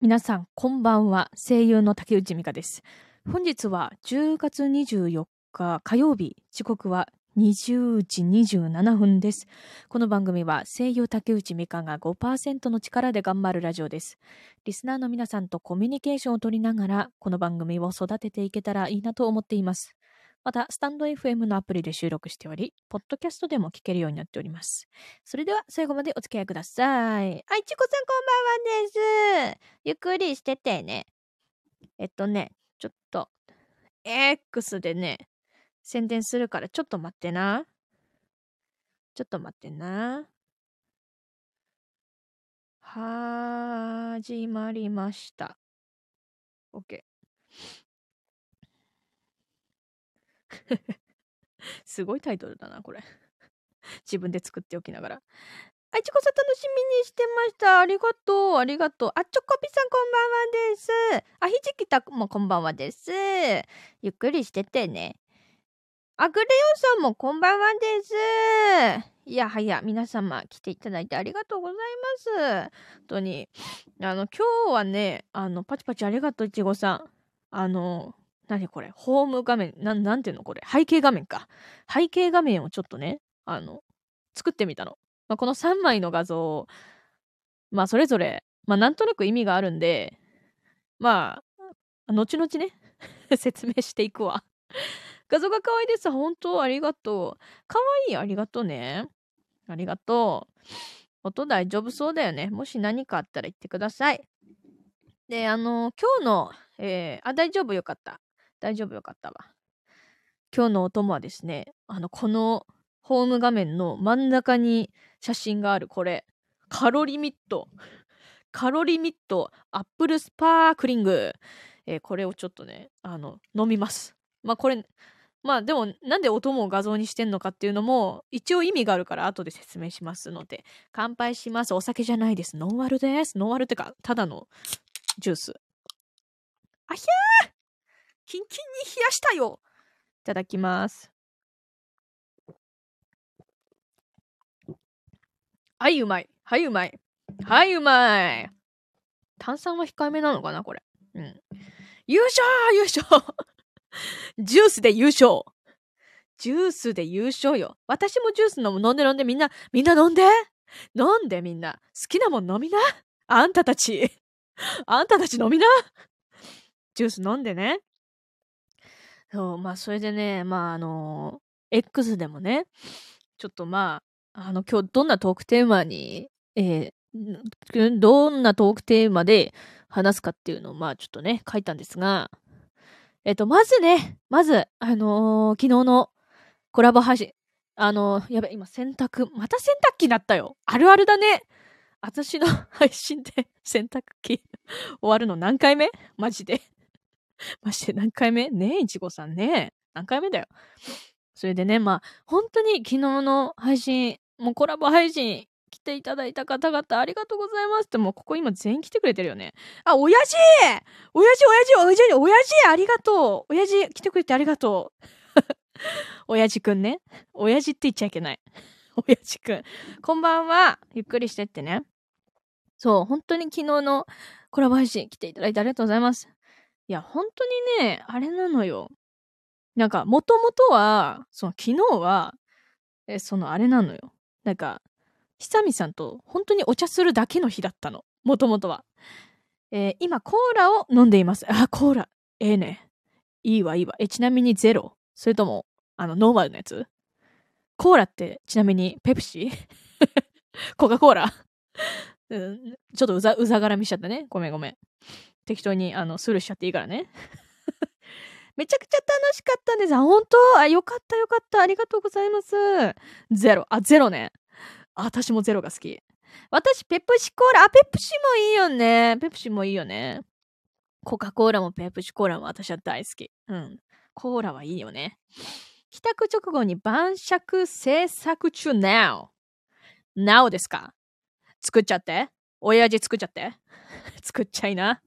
皆さん、こんばんは。声優の竹内美香です。本日は10月24日火曜日、時刻は20時27分です。この番組は声優竹内美香が5%の力で頑張るラジオです。リスナーの皆さんとコミュニケーションを取りながら、この番組を育てていけたらいいなと思っています。また、スタンド FM のアプリで収録しており、ポッドキャストでも聞けるようになっております。それでは、最後までお付き合いください。あいちこさんこんばんはです。ゆっくりしててね。えっとね、ちょっと、X でね、宣伝するからちょっと待ってな。ちょっと待ってな。はじまりました。OK。すごいタイトルだな、これ。自分で作っておきながら。あいちこさん楽しみにしてました。ありがとう、ありがとう。あ、チョコピさんこんばんはです。あ、ひじきたくもこんばんはです。ゆっくりしててね。あグレヨンさんもこんばんはです。いやはや、皆様来ていただいてありがとうございます。本当に。あの、今日はね、あの、パチパチありがとう、いちごさん。あの、何これ？ホーム画面、なん、なんていうのこれ？背景画面か。背景画面をちょっとね、あの、作ってみたの。まあ、この3枚の画像、まあ、それぞれ、まあ、なんとなく意味があるんで、まあ、後々ね、説明していくわ。画像が可愛いです。本当ありがとう。可愛いありがとうね。ありがとう。音大丈夫そうだよね。もし何かあったら言ってください。で、あの、今日の、えー、あ、大丈夫よかった。大丈夫よかったわ。今日のお供はですね、あの、このホーム画面の真ん中に写真があるこれ、カロリミット。カロリミットアップルスパークリング。えーこれをちょっとね、あの、飲みます。まあこれ、まあでもなんでお供を画像にしてんのかっていうのも一応意味があるから後で説明しますので乾杯しますお酒じゃないですノンアルですノンアルってかただのジュースあひゃーキンキンに冷やしたよいただきますはいうまいはいうまいはいうまい炭酸は控えめなのかなこれうん優勝優勝 ジュースで優勝ジュースで優勝よ。私もジュース飲む。飲んで飲んでみんな、みんな飲んで飲んでみんな。好きなもん飲みな。あんたたち。あんたたち飲みな。ジュース飲んでね。そう、まあそれでね、まああの X でもね、ちょっとまあ、あの今日どんなトークテーマに、えーどんなトークテーマで話すかっていうのをまあちょっとね、書いたんですが、えっと、まずね、まず、あのー昨日のコラボ配信。あのーやべ、今洗濯、また洗濯機だったよ。あるあるだね。私の 配信で洗濯機 終わるの何回目？マジで。マジで何回目？ねえ、いちごさんね何回目だよ。それでね、まあ、本当に昨日の配信、もうコラボ配信来ていただいた方々ありがとうございますって、もうここ今全員来てくれてるよね。あ、親父親父親父親父親父ありがとう親父来てくれてありがとう 親父くんね。親父って言っちゃいけない。親父くん。こんばんは。ゆっくりしてってね。そう、本当に昨日のコラボ配信来ていただいてありがとうございます。いや、本当にね、あれなのよ。なんか、もともとは、その昨日は、え、そのあれなのよ。なんか、久美さんと本当にお茶するだけの日だったの。もともとは。えー今、コーラを飲んでいます。あ、コーラ。ええね。いいわ、いいわ。え、ちなみにゼロそれとも、あの、ノーマルのやつ？コーラって、ちなみに、ペプシ？コカ・コーラ？うんちょっとうざ、うざがらみしちゃったね。ごめんごめん。適当に、あの、スルーしちゃっていいからね。めちゃくちゃ楽しかったんです。あ、本当？あ、よかったよかった。ありがとうございます。ゼロ。あ、ゼロね。あ私もゼロが好き。私、ペプシコーラ。あ、ペプシもいいよね。ペプシもいいよね。コカ・コーラもペプシコーラも私は大好き。うん。コーラはいいよね。帰宅直後に晩酌制作中 now。now ですか？作っちゃって？親父作っちゃって？作っちゃいな。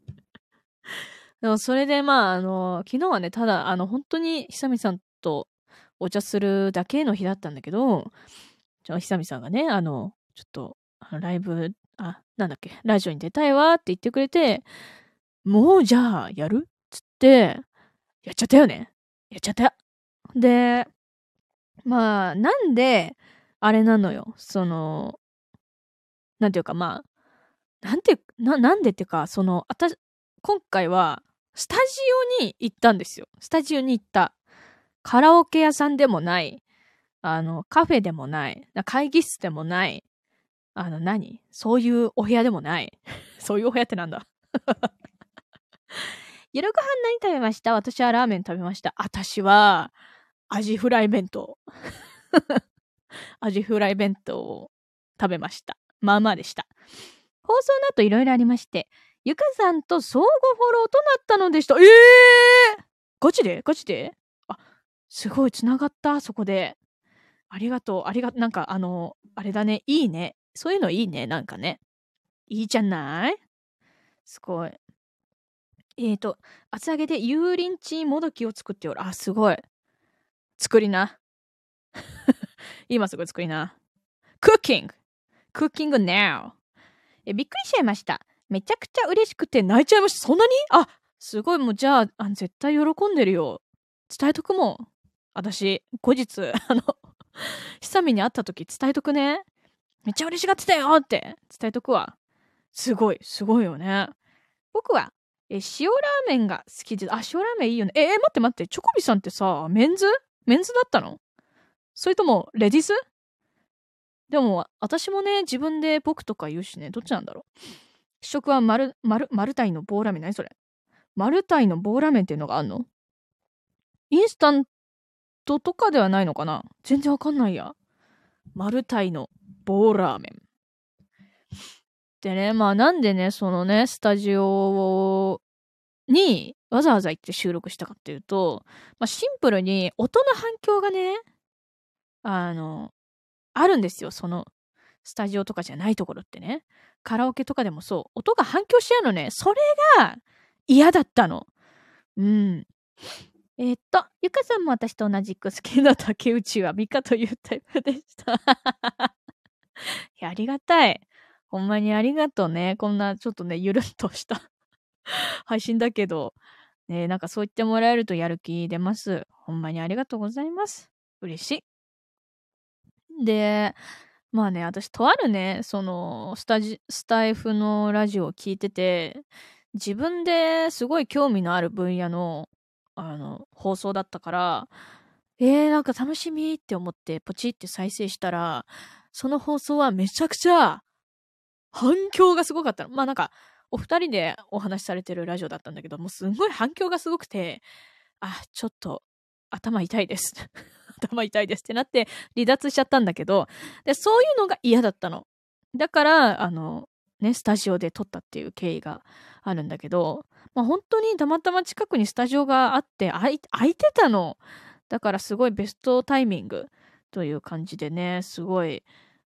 でもそれでまあ、あの、昨日はね、ただ、あの、本当に久美さんとお茶するだけの日だったんだけど、ちょ久美さんがね、あの、ちょっと、ライブあ、なんだっけ、ラジオに出たいわって言ってくれて、もうじゃあやるっつって、やっちゃったよね。やっちゃった。で、まあ、なんで、あれなのよ。その、なんていうかまあ、なんて、な、なんでっていうか、その、あた、今回は、スタジオに行ったんですよ。スタジオに行った。カラオケ屋さんでもない。あの、カフェでもない。会議室でもない。あの何、そういうお部屋でもない。そういうお部屋ってなんだ？夜ご飯何食べました？私はラーメン食べました。私は、アジフライ弁当。アジフライ弁当を食べました。まあまあでした。放送の後いろいろありまして、ゆかさんと相互フォローとなったのでした。ええー、ガチで？ガチで？あ、すごい、つながった、そこで。ありがとう、ありが、なんかあの、あれだね、いいね。そういうのいいね、なんかね。いいじゃない？すごい。えーと、厚揚げで油淋鶏もどきを作っておる。あ、すごい。作りな。今すぐ作りな。クッキングクッキング now! え、びっくりしちゃいました。めちゃくちゃ嬉しくて泣いちゃいました。そんなに？あ、すごい、もうじゃあ、あ絶対喜んでるよ。伝えとくもん。私、後日、あの、久美に会った時伝えとくね。めっちゃ嬉しがってたよって伝えとくわ。すごい、すごいよね。僕は、え、塩ラーメンが好きで、あ、塩ラーメンいいよね。えー、待って待って、チョコビさんってさ、メンズ？メンズだったの？それとも、レディス？でも、私もね、自分で僕とか言うしね、どっちなんだろう。試食はマル、マル、マルタイの棒ラーメ。ン何それ？マルタイの棒ラーメンっていうのがあんの？インスタントとかではないのかな？全然わかんないや。マルタイの棒ラーメ。ン。でね、まあなんでね、そのね、スタジオにわざわざ行って収録したかっていうと、まあシンプルに音の反響がね、あの、あるんですよ、そのスタジオとかじゃないところってね。カラオケとかでもそう、音が反響しちゃうのね。それが嫌だったの。うん。えー、っと、ゆかさんも私と同じく好きな竹内はミカというタイプでした。いや、ありがたい。ほんまにありがとうね。こんなちょっとね、ゆるっとした 配信だけど、ね、なんかそう言ってもらえるとやる気出ます。ほんまにありがとうございます。嬉しい。で、まあね、私とあるね、その、スタジ、スタイフのラジオを聞いてて、自分ですごい興味のある分野の、あの、放送だったから、えー、なんか楽しみって思ってポチって再生したら、その放送はめちゃくちゃ反響がすごかったの。まあなんか、お二人でお話しされてるラジオだったんだけど、もうすんごい反響がすごくて、あ、ちょっと頭痛いです。頭痛いですってなって離脱しちゃったんだけど、で、そういうのが嫌だったの。だから、あの、ね、スタジオで撮ったっていう経緯があるんだけど、まあ本当にたまたま近くにスタジオがあって空いてたの。だからすごいベストタイミングという感じでね、すごい、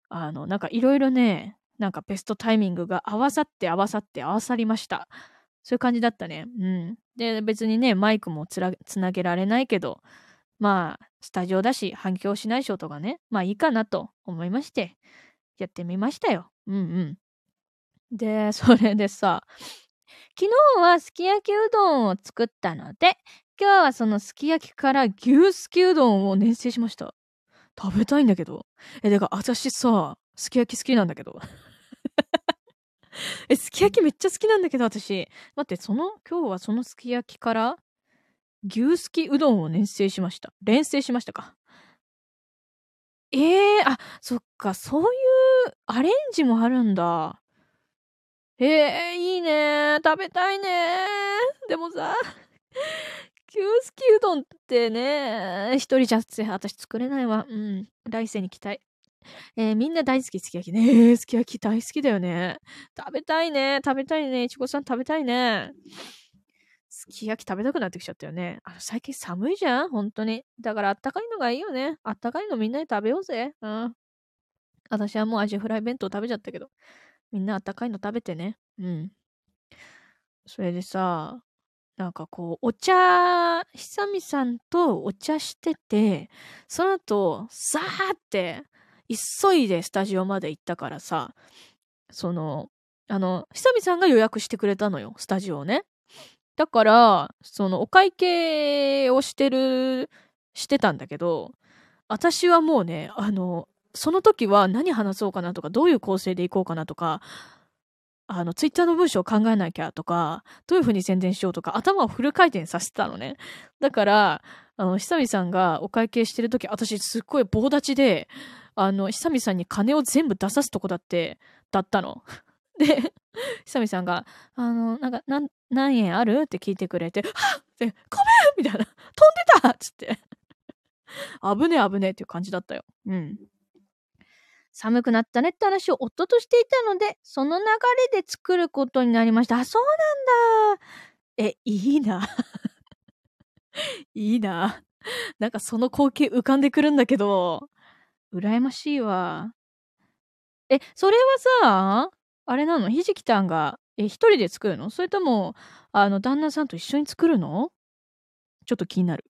あの、なんかいろいろね、なんかベストタイミングが合わさって合わさって合わさりました。そういう感じだったね。うん。で、別にね、マイクもつなげられないけど、まあ、スタジオだし、反響しないショートがね、まあいいかなと思いまして、やってみましたよ。うんうん。で、それでさ、昨日はすき焼きうどんを作ったので、今日はそのすき焼きから牛すきうどんを熱製しました。食べたいんだけど。え、だか私さ、すき焼き好きなんだけど。え、すき焼きめっちゃ好きなんだけど、私。待って、その、今日はそのすき焼きから牛すきうどんを熱製しました。連成しましたか？ええー、あ、そっか、そういうアレンジもあるんだ。ええー、いいね食べたいねでもさ、牛すきうどんってね、一人じゃ私作れないわ。うん。来世に期待。えー、みんな大好き、すき焼きね。えー、すき焼き大好きだよね。食べたいね。食べたいね。いちごさん食べたいね。すき焼き食べたくなってきちゃったよね。あの、最近寒いじゃん本当に。だからあったかいのがいいよね。あったかいのみんなで食べようぜ。うん。私はもうアジフライ弁当食べちゃったけど。みんなあったかいの食べてね。うん。それでさ、なんかこう、お茶、久美さんとお茶してて、その後、さーって、急いでスタジオまで行ったからさ、その、あの、久美さんが予約してくれたのよ、スタジオをね。だから、その、お会計をしてる、してたんだけど、私はもうね、あの、その時は何話そうかなとか、どういう構成でいこうかなとか、あの、ツイッターの文章を考えなきゃとか、どういう風に宣伝しようとか、頭をフル回転させてたのね。だから、あの、久美さんがお会計してる時、私すっごい棒立ちで、あの、久美さんに金を全部出さすとこだって、だったの。で、久美さんが、あの、なんか、な、何円ある？って聞いてくれて、はっで、ごめんみたいな、飛んでたっつって。危ねえ危ねえっていう感じだったよ。うん。寒くなったねって話を夫としていたので、その流れで作ることになりました。あ、そうなんだ。え、いいな。いいな。なんかその光景浮かんでくるんだけど、羨ましいわ。え、それはさ、あれなの？ひじきたんが、え、一人で作るの？それとも、あの、旦那さんと一緒に作るの？ちょっと気になる。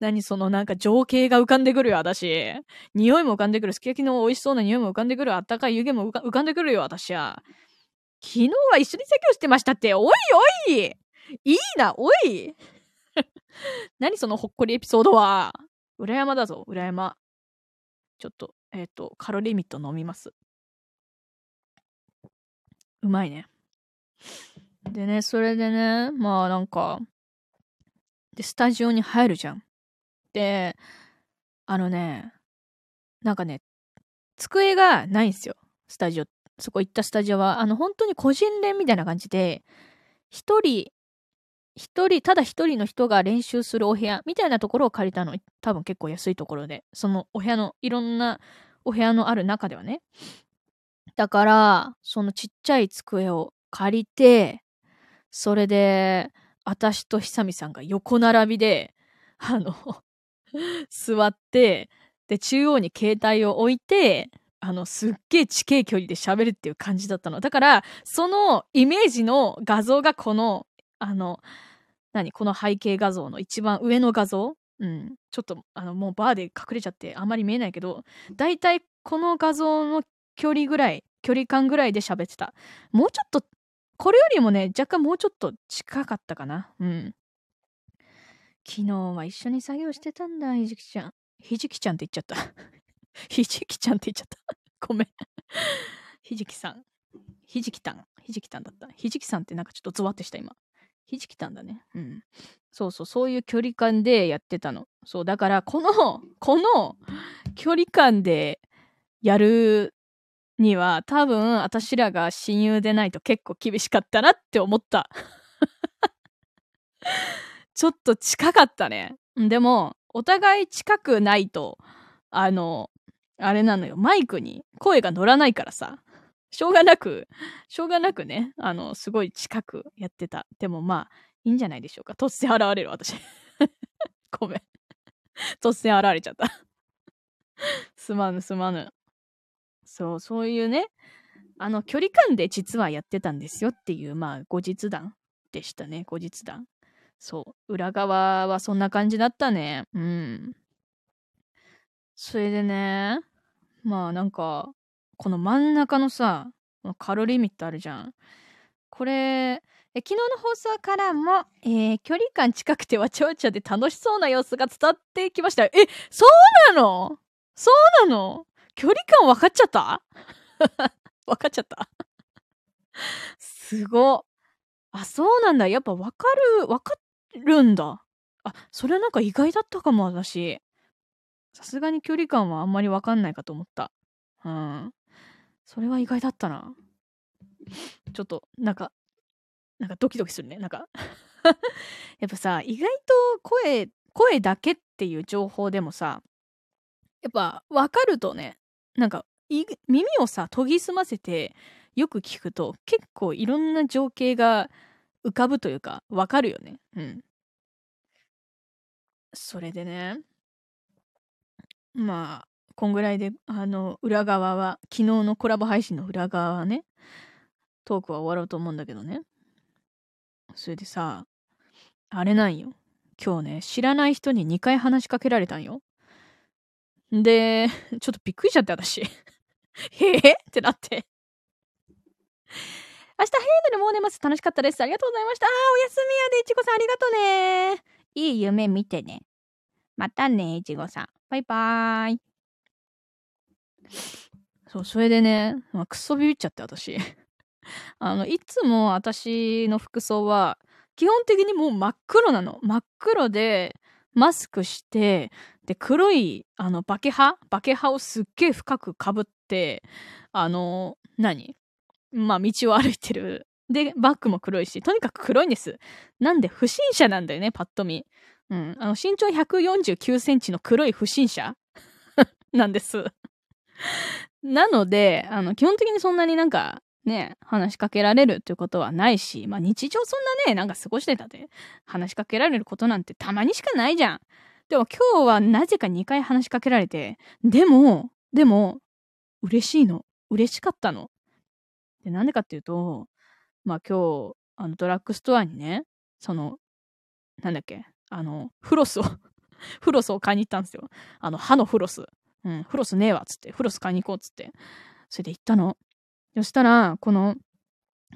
何そのなんか情景が浮かんでくるよ、私。匂いも浮かんでくる。すき焼きの美味しそうな匂いも浮かんでくる。あったかい湯気も浮か浮かんでくるよ、私は。昨日は一緒に作業してましたって。おいおいいいな、おい 何そのほっこりエピソードは。裏山だぞ、裏山。ちょっと、えっ、と、カロリーミット飲みます。うまいね。でね、それでね、まあなんか、で、スタジオに入るじゃん。で、あのね、なんかね、机がないんですよ。スタジオ。そこ行ったスタジオは、あの、本当に個人練みたいな感じで、一人、一人、ただ一人の人が練習するお部屋みたいなところを借りたの。多分結構安いところで。そのお部屋の、いろんなお部屋のある中ではね。だから、そのちっちゃい机を借りて、それで、私と久美さんが横並びで、あの、座って、で、中央に携帯を置いて、あの、すっげえ地形距離で喋るっていう感じだったの。だから、そのイメージの画像がこの、あの、何この背景画像の一番上の画像？うん。ちょっと、あの、もうバーで隠れちゃってあんまり見えないけど、だいたいこの画像の距離ぐらい、距離感ぐらいで喋ってた。もうちょっと、これよりもね、若干もうちょっと近かったかな。うん。昨日は一緒に作業してたんだ、ひじきちゃん。ひじきちゃんって言っちゃった。ひじきちゃんって言っちゃった。ごめん。ひじきさん。ひじきたん。ひじきたんだった。ひじきさんってなんかちょっとゾワってした今。ひじきたんだね。うん。そうそう、そういう距離感でやってたの。そう、だからこの、この距離感でやるには多分私らが親友でないと結構厳しかったなって思った。ちょっと近かったね。でも、お互い近くないと、あの、あれなのよ。マイクに声が乗らないからさ。しょうがなく、しょうがなくね、あの、すごい近くやってた。でもまあ、いいんじゃないでしょうか。突然現れる私。ごめん。突然現れちゃった。すまぬすまぬ。そう、そういうね、あの、距離感で実はやってたんですよっていう、まあ、後日談でしたね、後日談。そう、裏側はそんな感じだったね。うん。それでね、まあなんか、この真ん中のさ、カロリーミットあるじゃん。これ、え昨日の放送からも、えー距離感近くてわちゃわちゃで楽しそうな様子が伝わってきました。え、そうなの？そうなの？距離感分かっちゃった？分かっちゃった？すご。あ、そうなんだ。やっぱ分かる、分かるんだ。あ、それはなんか意外だったかも、私。さすがに距離感はあんまり分かんないかと思った。うん。それは意外だったな。ちょっと、なんか、なんかドキドキするね。なんか やっぱさ、意外と声、声だけっていう情報でもさ、やっぱ分かるとね、なんか、耳をさ、研ぎ澄ませて、よく聞くと、結構いろんな情景が浮かぶというか、分かるよね。うん。それでね、まあ、こんぐらいで、あの、裏側は、昨日のコラボ配信の裏側はね、トークは終わろうと思うんだけどね。それでさ、あれなんよ。今日ね、知らない人に2回話しかけられたんよ。で、ちょっとびっくりしちゃって、私。へえ？ってなって。明日早いのでもう寝ます。楽しかったです。ありがとうございました。あおやすみやで、いちごさんありがとうね。いい夢見てね。またね、いちごさん。バイバーイ。そう、それでね、まあ、クソビっちゃって、私。あの、いつも私の服装は、基本的にもう真っ黒なの。真っ黒で、マスクして、で、黒い、あの、バケハバケハをすっげえ深くかぶって、あの、何？まあ、道を歩いてる。で、バッグも黒いし、とにかく黒いんです。なんで、不審者なんだよね、パッと見。うん。あの、身長149センチの黒い不審者 なんです。なので、あの、基本的にそんなになんか、ね、話しかけられるっていうことはないし、まあ日常そんなね、なんか過ごしてたで、話しかけられることなんてたまにしかないじゃん。でも今日はなぜか2回話しかけられて、でも、でも、嬉しいの。嬉しかったの。で、なんでかっていうと、まあ今日、あのドラッグストアにね、その、なんだっけ、あの、フロスを フロスを買いに行ったんですよ。あの、歯のフロス。うん、フロスねえわ、つって。フロス買いに行こう、つって。それで行ったの。そしたら、この、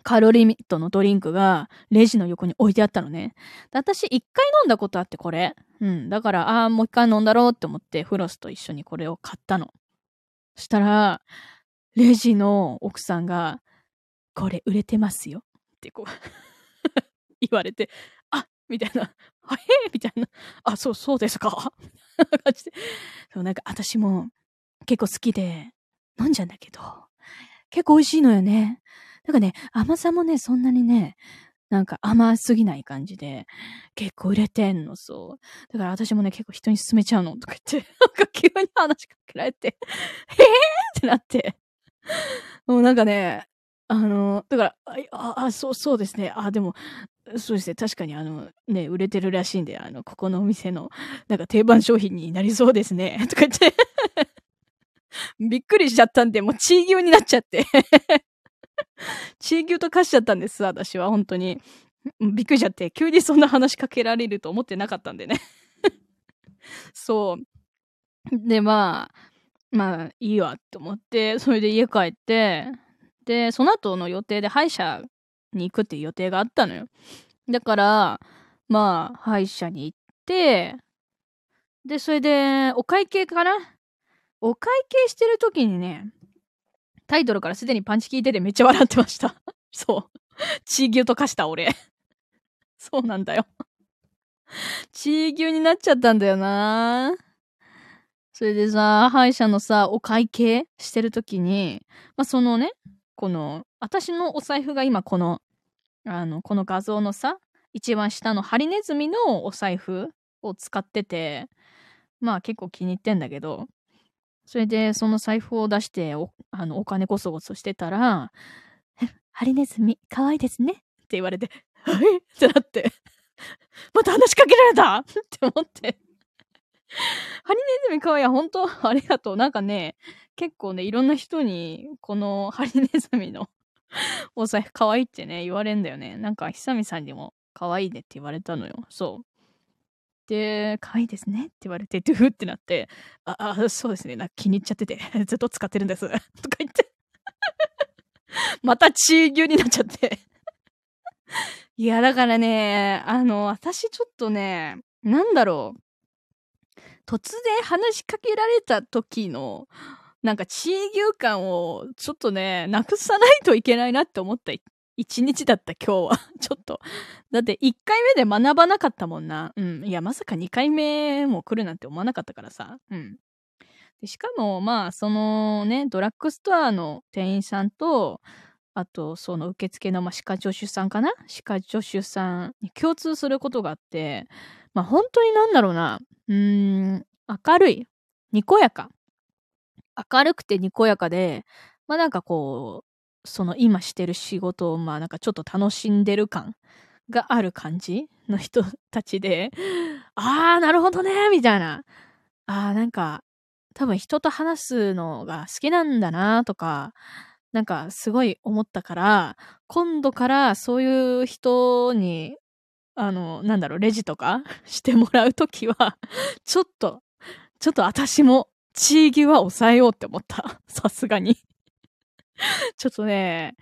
カロリーミットのドリンクがレジの横に置いてあったのね。私一回飲んだことあってこれ。うん。だから、ああ、もう一回飲んだろうって思ってフロスと一緒にこれを買ったの。そしたら、レジの奥さんが、これ売れてますよ。ってこう 言われて、あみたいな。あへみたいな。あ、そう、そうですか感じで。そう、なんか私も結構好きで飲んじゃうんだけど、結構美味しいのよね。なんかね、甘さもね、そんなにね、なんか甘すぎない感じで、結構売れてんの、そう。だから私もね、結構人に勧めちゃうの、とか言って、なんか急に話しかけられて、へぇー？ってなって、もうなんかね、あの、だから、あ、あ、そう、そうですね。あ、でも、そうですね。確かに、あの、ね、売れてるらしいんで、あの、ここのお店の、なんか定番商品になりそうですね。とか言って びっくりしちゃったんで、もうチー牛になっちゃって チー牛と化しちゃったんです、私は、本当に。びっくりしちゃって、急にそんな話しかけられると思ってなかったんでね そう。で、まあ、まあ、いいわって思って、それで家帰って、で、その後の予定で歯医者に行くっていう予定があったのよ。だから、まあ、歯医者に行って、で、それで、お会計かなお会計してる時にね、タイトルからすでにパンチ効いててめっちゃ笑ってました。そう。チー牛と化した俺。そうなんだよ。チー牛になっちゃったんだよなそれでさ、歯医者のさ、お会計してる時に、まあ、そのね、この、私のお財布が今この、あの、この画像のさ、一番下のハリネズミのお財布を使ってて、まあ結構気に入ってんだけど、それでその財布を出してお、あの、お金こそごそしてたら、ハリネズミ、可愛いですねって言われて、はいってなってまた話しかけられた？って思ってハリネズミ可愛い。本当ありがとう。なんかね、結構ね、いろんな人に、このハリネズミのお財布可愛いってね、言われんだよね。なんか、久美さんにも可愛いねって言われたのよ。そで、可愛いですねって言われて、ドゥフってなって、あ、あ、そうですね。なんか気に入っちゃってて、ずっと使ってるんです。とか言ってまたチー牛になっちゃっていや、だからね、あの、私ちょっとね、なんだろう。突然話しかけられた時の、なんか地位牛感をちょっとね、なくさないといけないなって思った一日だった今日は。ちょっと。だって一回目で学ばなかったもんな。うん。いや、まさか二回目も来るなんて思わなかったからさ。うん。でしかも、まあ、そのね、ドラッグストアの店員さんと、あと、その受付の、まあ、歯科助手さんかな？歯科助手さんに共通することがあって、まあ、本当になんだろうな。うーん、明るい。にこやか。明るくてにこやかで、まあなんかこう、その今してる仕事をまあなんかちょっと楽しんでる感がある感じの人たちで、あー、なるほどね、みたいな。あー、なんか、多分人と話すのが好きなんだなとか、なんかすごい思ったから、今度からそういう人にあの、なんだろう、レジとか してもらうときは、ちょっと、ちょっと私も、地域は抑えようって思った。さすがに ちょっとね、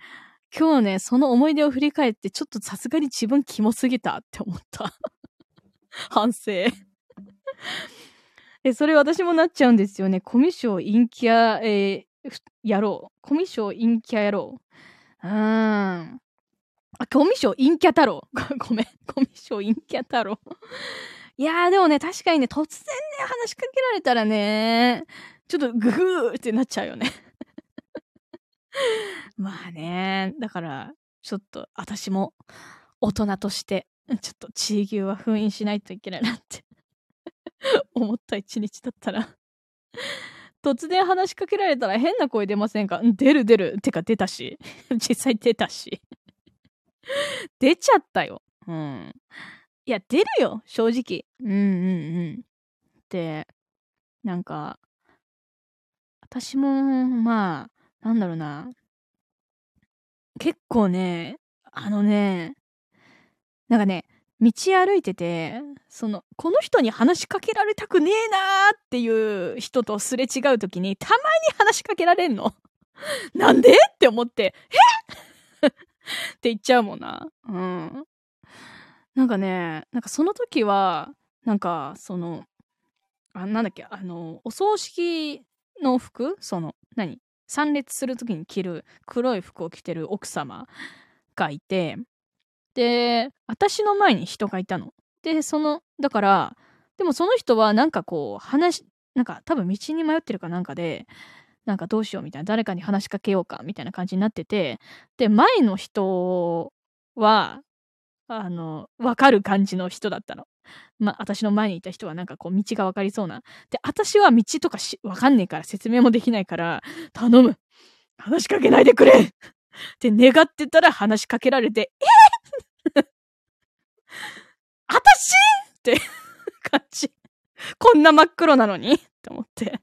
今日ね、その思い出を振り返って、ちょっとさすがに自分キモすぎたって思った。反省で、それ私もなっちゃうんですよね。コミュ障陰キャ、えー、やろう。コミュ障陰キャやろう。うーん。あ、コミュ障陰キャ太郎。ごめん。コミュ障陰キャ太郎。いやーでもね、確かにね、突然ね、話しかけられたらね、ちょっとグーってなっちゃうよね。まあね、だから、ちょっと私も大人として、ちょっと地位牛は封印しないといけないなって 思った一日だったら突然話しかけられたら変な声出ませんか？出る出る。てか出たし。実際出たし。出ちゃったよ。うん。いや、出るよ、正直。うんうんうん。で、なんか、私も、まあ、なんだろうな。結構ね、あのね、なんかね、道歩いてて、その、この人に話しかけられたくねえなーっていう人とすれ違う時に、たまに話しかけられんの。なんで？って思って、え？って言っちゃうもんな。うん。なんかね、なんかその時は、なんか、その、あ、なんだっけ、あの、お葬式の服？その、何？参列する時に着る黒い服を着てる奥様がいて、で、私の前に人がいたの。で、その、だから、でもその人はなんかこう、話、なんか多分道に迷ってるかなんかで、なんかどうしようみたいな、誰かに話しかけようかみたいな感じになってて、で、前の人は、あの、わかる感じの人だったの。まあ私の前にいた人はなんかこう、道がわかりそうな。で、私は道とかし、わかんねえから説明もできないから、頼む話しかけないでくれって願ってたら話しかけられて、えあたしって感じ。こんな真っ黒なのに？って思って。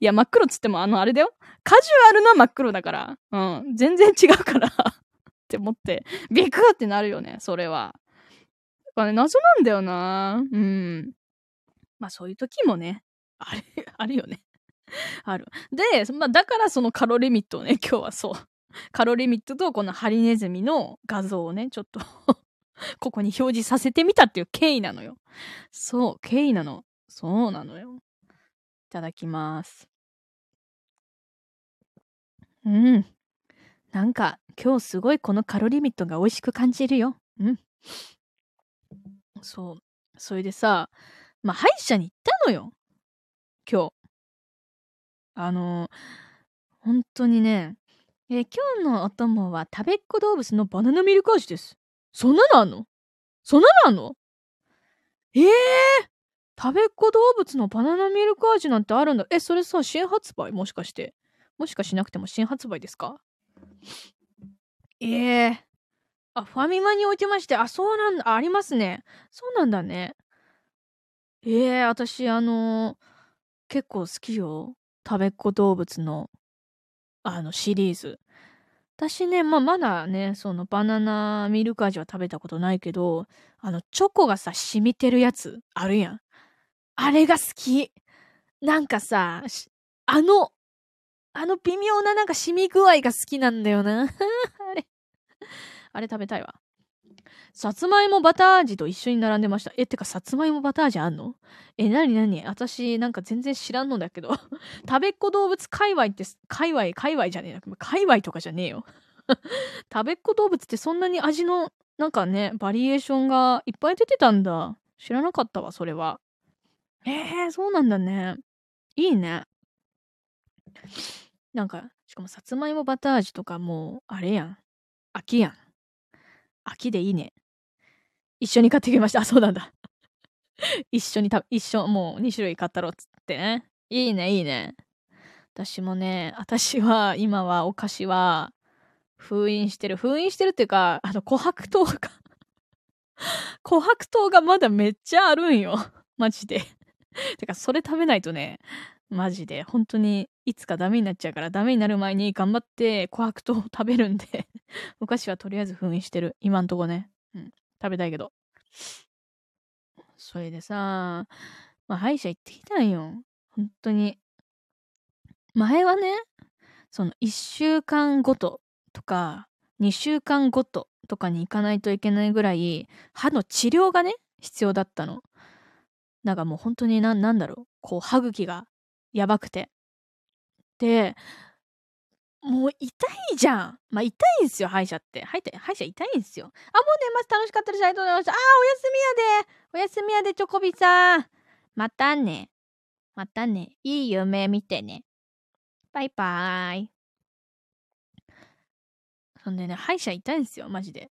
いや、真っ黒っつっても、あの、あれだよ。カジュアルな真っ黒だから。うん。全然違うからって思って、ビクってなるよね、それは。あれ、謎なんだよなうん。まあ、そういう時もね、あれ、あるよね。ある。で、まあ、だからそのカロリミットをね、今日はそう。カロリミットとこのハリネズミの画像をね、ちょっと ここに表示させてみたっていう経緯なのよ。そう、経緯なの。そうなのよ。いただきます。うん。なんか、今日すごいこのカロリミットが美味しく感じるよ。うん。そう。それでさ、まあ、歯医者に行ったのよ。今日。あの本当にね、えー、今日のお供は食べっ子動物のバナナミルク味です。そんなのあんの？そんなのあんの？ええー、食べっ子動物のバナナミルク味なんてあるんだ。え、それさ、新発売？もしかして。もしかしなくても新発売ですか？ええ、あ、ファミマに置いてまして。あ、そうなんだ。ありますね。そうなんだね。ええ、私、あの、結構好きよ。食べっ子動物のあのシリーズ。私ね、まあ、まだね、そのバナナミルク味は食べたことないけど、あの、チョコがさ、染みてるやつあるやん。あれが好き。なんかさ、あの、あの微妙ななんか染み具合が好きなんだよな。あれ。食べたいわ。さつまいもバター味と一緒に並んでました。え、ってか、さつまいもバター味あんの？え、なになに？私、なんか全然知らんのだけど。食べっ子動物界隈って、界隈、界隈じゃねえな。界隈とかじゃねえよ。食べっ子動物ってそんなに味の、なんかね、バリエーションがいっぱい出てたんだ。知らなかったわ、それは。えー、そうなんだね。いいね。なんか、しかもさつまいもバター味とかもう、あれやん。秋やん。秋でいいね。一緒に買ってきました。あ、そうなんだ。一緒にた、一緒、もう2種類買ったろっつってね。いいね、いいね。私もね、私は、今はお菓子は、封印してる。封印してるっていうか、あの、琥珀糖が琥珀糖がまだめっちゃあるんよ。マジで。てか、それ食べないとね、マジで、本当に、いつかダメになっちゃうから、ダメになる前に頑張って琥珀糖を食べるんで お菓子はとりあえず封印してる。今んとこね。うん。食べたいけど。それでさ、まあ、歯医者行ってきたんよ。本当に。前はね、その一週間ごととか、2週間ごととかに行かないといけないぐらい、歯の治療がね、必要だったの。なんかもう本当にな、なんだろう。こう、歯茎がやばくて。で、もう痛いじゃん。まあ痛いんすよ、歯医者って。歯医者、歯医者痛いんすよ。あ、もう寝ます。楽しかったです。ありがとうございました。あー、おやすみやで。おやすみやで、チョコビさん。またね。またね。いい夢見てね。バイバーイ。そんでね、歯医者痛いんすよ、マジで。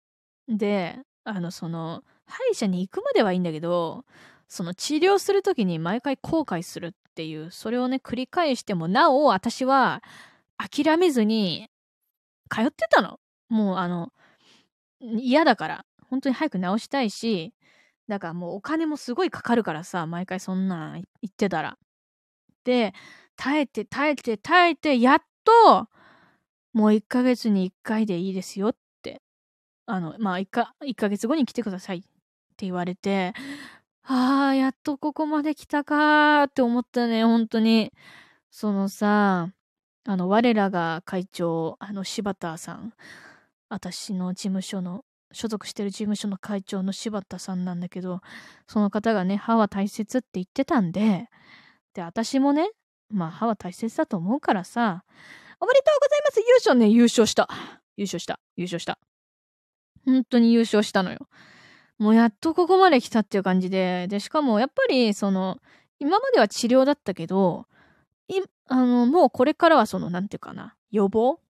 で、あの、その、歯医者に行くまではいいんだけど、その治療するときに毎回後悔するっていう、それをね、繰り返しても、なお、私は、諦めずに、通ってたの。もうあの、嫌だから。本当に早く治したいし、だからもうお金もすごいかかるからさ、毎回そんなん言ってたら。で、耐えて耐えて耐えて、やっと、もう1ヶ月に1回でいいですよって。あの、まあ1か、1ヶ月後に来てくださいって言われて、ああ、やっとここまで来たかーって思ったね、本当に。そのさ、あの、我らが会長、あの、柴田さん、私の事務所の、所属してる事務所の会長の柴田さんなんだけど、その方がね、歯は大切って言ってたんで、で、私もね、まあ、歯は大切だと思うからさ、おめでとうございます優勝ね、優勝した。優勝した。優勝した。本当に優勝したのよ。もうやっとここまで来たっていう感じで、で、しかもやっぱり、その、今までは治療だったけど、い、あの、もうこれからはその、なんていうかな、予防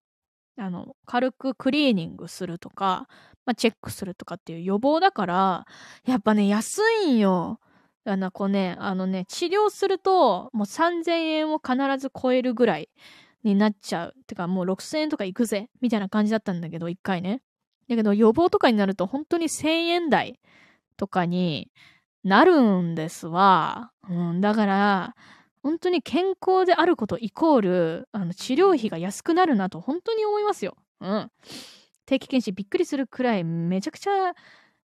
あの、軽くクリーニングするとか、まあ、チェックするとかっていう予防だから、やっぱね、安いんよ。あの、こうね、あのね、治療すると、もう3000円を必ず超えるぐらいになっちゃう。てか、もう6000円とかいくぜ、みたいな感じだったんだけど、一回ね。だけど、予防とかになると、本当に1000円台とかになるんですわ。うん、だから、本当に健康であることイコール、あの、治療費が安くなるなと本当に思いますよ。うん。定期検診びっくりするくらいめちゃくちゃ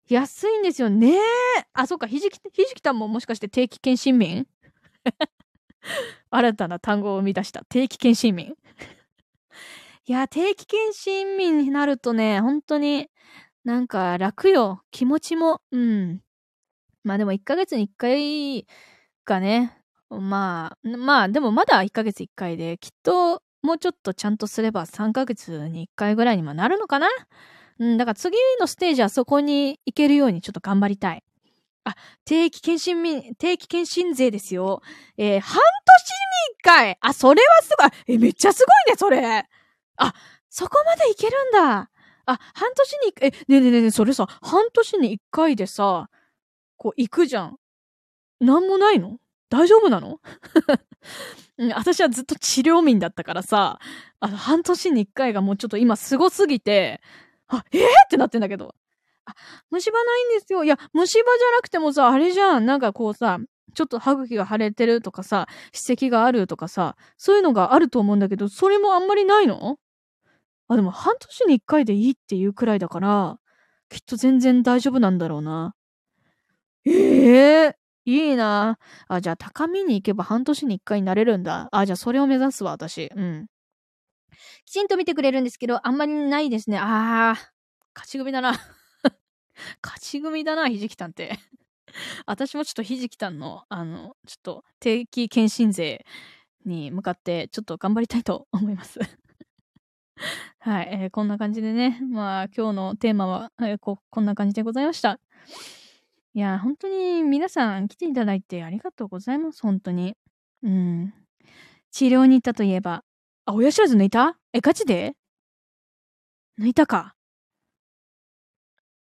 安いんですよね。あ、そっか、ひじき、ひじきたんももしかして定期検診民？新たな単語を生み出した定期検診民？いや、定期検診民になるとね、本当になんか楽よ。気持ちも。うん。まあでも1ヶ月に1回がね、まあ、まあ、でもまだ1ヶ月1回で、きっともうちょっとちゃんとすれば3ヶ月に1回ぐらいにもなるのかなうん、だから次のステージはそこに行けるようにちょっと頑張りたい。あ、定期検診民、定期検診税ですよ。えー、半年に1回あ、それはすごい。え、めっちゃすごいね、それ。あ、そこまでいけるんだ。あ、半年に、え、ねえねえねえ、それさ、半年に1回でさ、こう行くじゃん。なんもないの？大丈夫なの？私はずっと治療民だったからさ、あの、半年に一回がもうちょっと今すごすぎて、あ、えー、ってなってんだけど。あ、虫歯ないんですよ。いや、虫歯じゃなくてもさ、あれじゃん。なんかこうさ、ちょっと歯茎が腫れてるとかさ、歯石があるとかさ、そういうのがあると思うんだけど、それもあんまりないの？あ、でも半年に一回でいいっていうくらいだから、きっと全然大丈夫なんだろうな。ええー、いいなあ、じゃあ高みに行けば半年に一回になれるんだ。あ、じゃあそれを目指すわ、私。うん。きちんと見てくれるんですけど、あんまりないですね。あー、勝ち組だな。勝ち組だな、ひじきたんって。私もちょっとひじきたんの、あの、ちょっと定期検診税に向かって、ちょっと頑張りたいと思います。はい、えー、こんな感じでね、まあ今日のテーマは、えー、ここんな感じでございました。いや、本当に皆さん来ていただいてありがとうございます、本当に。うん。治療に行ったといえば、あ、親知らず抜いた？え、ガチで？抜いたか。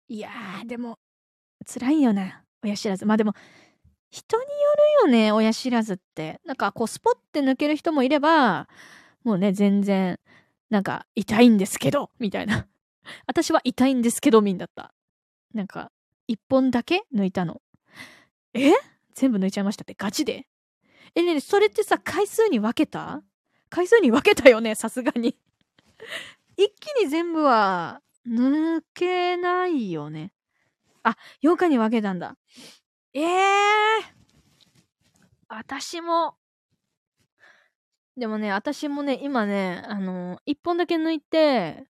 いやー、でも、辛いよな、親知らず。まあでも、人によるよね、親知らずって。なんか、こう、スポッて抜ける人もいれば、もうね、全然、なんか、痛いんですけど、みたいな。私は痛いんですけど、みんだった。なんか、一本だけ抜いたの。え？全部抜いちゃいましたって？ガチで？え、ねそれってさ、回数に分けた？回数に分けたよねさすがに 一気に全部は抜けないよね。あ、8日に分けたんだ。ええー、私も、でもね、私もね、今ね、あの、1本だけ抜いて、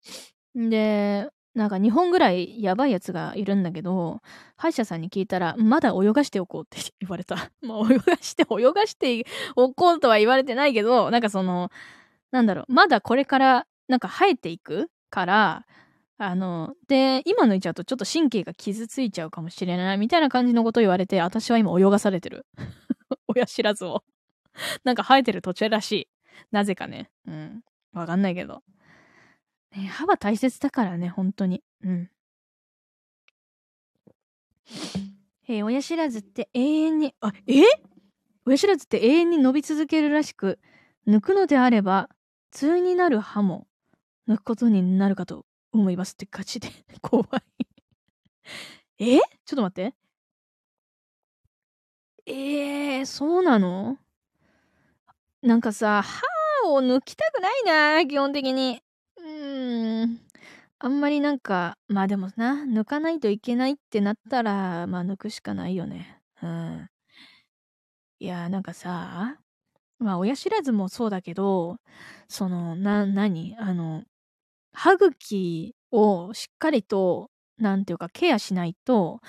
で、なんか2本ぐらいやばいやつがいるんだけど、歯医者さんに聞いたら、まだ泳がしておこうって言われた。まあ、泳がして、泳がしておこうとは言われてないけど、なんかその、なんだろう、まだこれから、なんか生えていくから、あの、で、今抜いちゃうとちょっと神経が傷ついちゃうかもしれないみたいな感じのこと言われて、私は今泳がされてる。親知らずを。なんか生えてる途中らしい。なぜかね。うん。わかんないけど。ね、歯は大切だからね、本当に。うん。えー、親知らずって永遠に、あ、え？親知らずって永遠に伸び続けるらしく、抜くのであれば、通になる歯も抜くことになるかと思いますってガチで 怖いえ？ちょっと待って。えー、そうなの？なんかさ、歯を抜きたくないな、基本的に。うーん。あんまりなんか、まあでもな、抜かないといけないってなったら、まあ抜くしかないよね。うん。いや、なんかさ、まあ親知らずもそうだけど、その、な、何あの、歯茎をしっかりと、なんていうか、ケアしないと、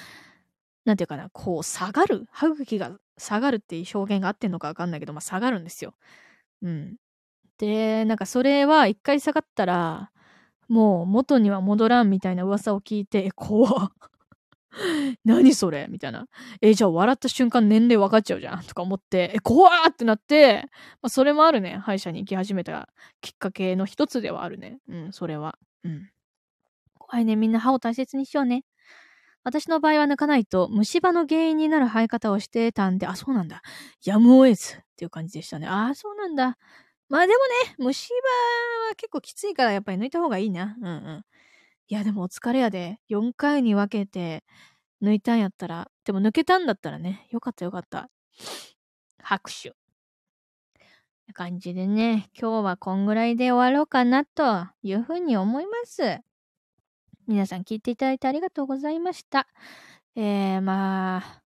なんていうかな、こう、下がる歯茎が下がるっていう表現が合ってんのかわかんないけど、まあ、下がるんですよ。うん。で、なんかそれは一回下がったら、もう元には戻らんみたいな噂を聞いて、え、怖っ。何それ？みたいな。え、じゃあ笑った瞬間年齢分かっちゃうじゃんとか思って、え、怖ーってなって、まあ、それもあるね。歯医者に行き始めたきっかけの一つではあるね。うん、それは。うん。怖いね。みんな歯を大切にしようね。私の場合は抜かないと虫歯の原因になる生え方をしてたんで、あ、そうなんだ。やむを得ずっていう感じでしたね。あ、そうなんだ。まあでもね、虫歯は結構きついからやっぱり抜いた方がいいな。うんうん。いや、でもお疲れやで。4回に分けて抜いたんやったら、でも抜けたんだったらね、よかったよかった。拍手。感じでね、今日はこんぐらいで終わろうかなというふうに思います。皆さん聞いていただいてありがとうございました。えー、まあ、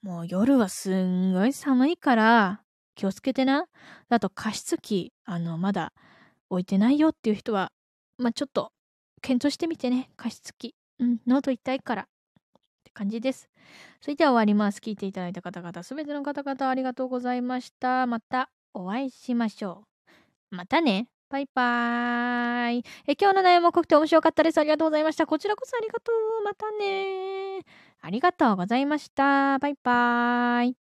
もう夜はすんごい寒いから気をつけてな。あと加湿器、あの、まだ置いてないよっていう人は、まあちょっと検討してみてね。加湿器。うん、喉痛いから。って感じです。それでは終わります。聞いていただいた方々、すべての方々ありがとうございました。またお会いしましょう。またね。バイバーイ。え、今日の内容も濃くて面白かったです。ありがとうございました。こちらこそありがとう。またねありがとうございました。バイバーイ。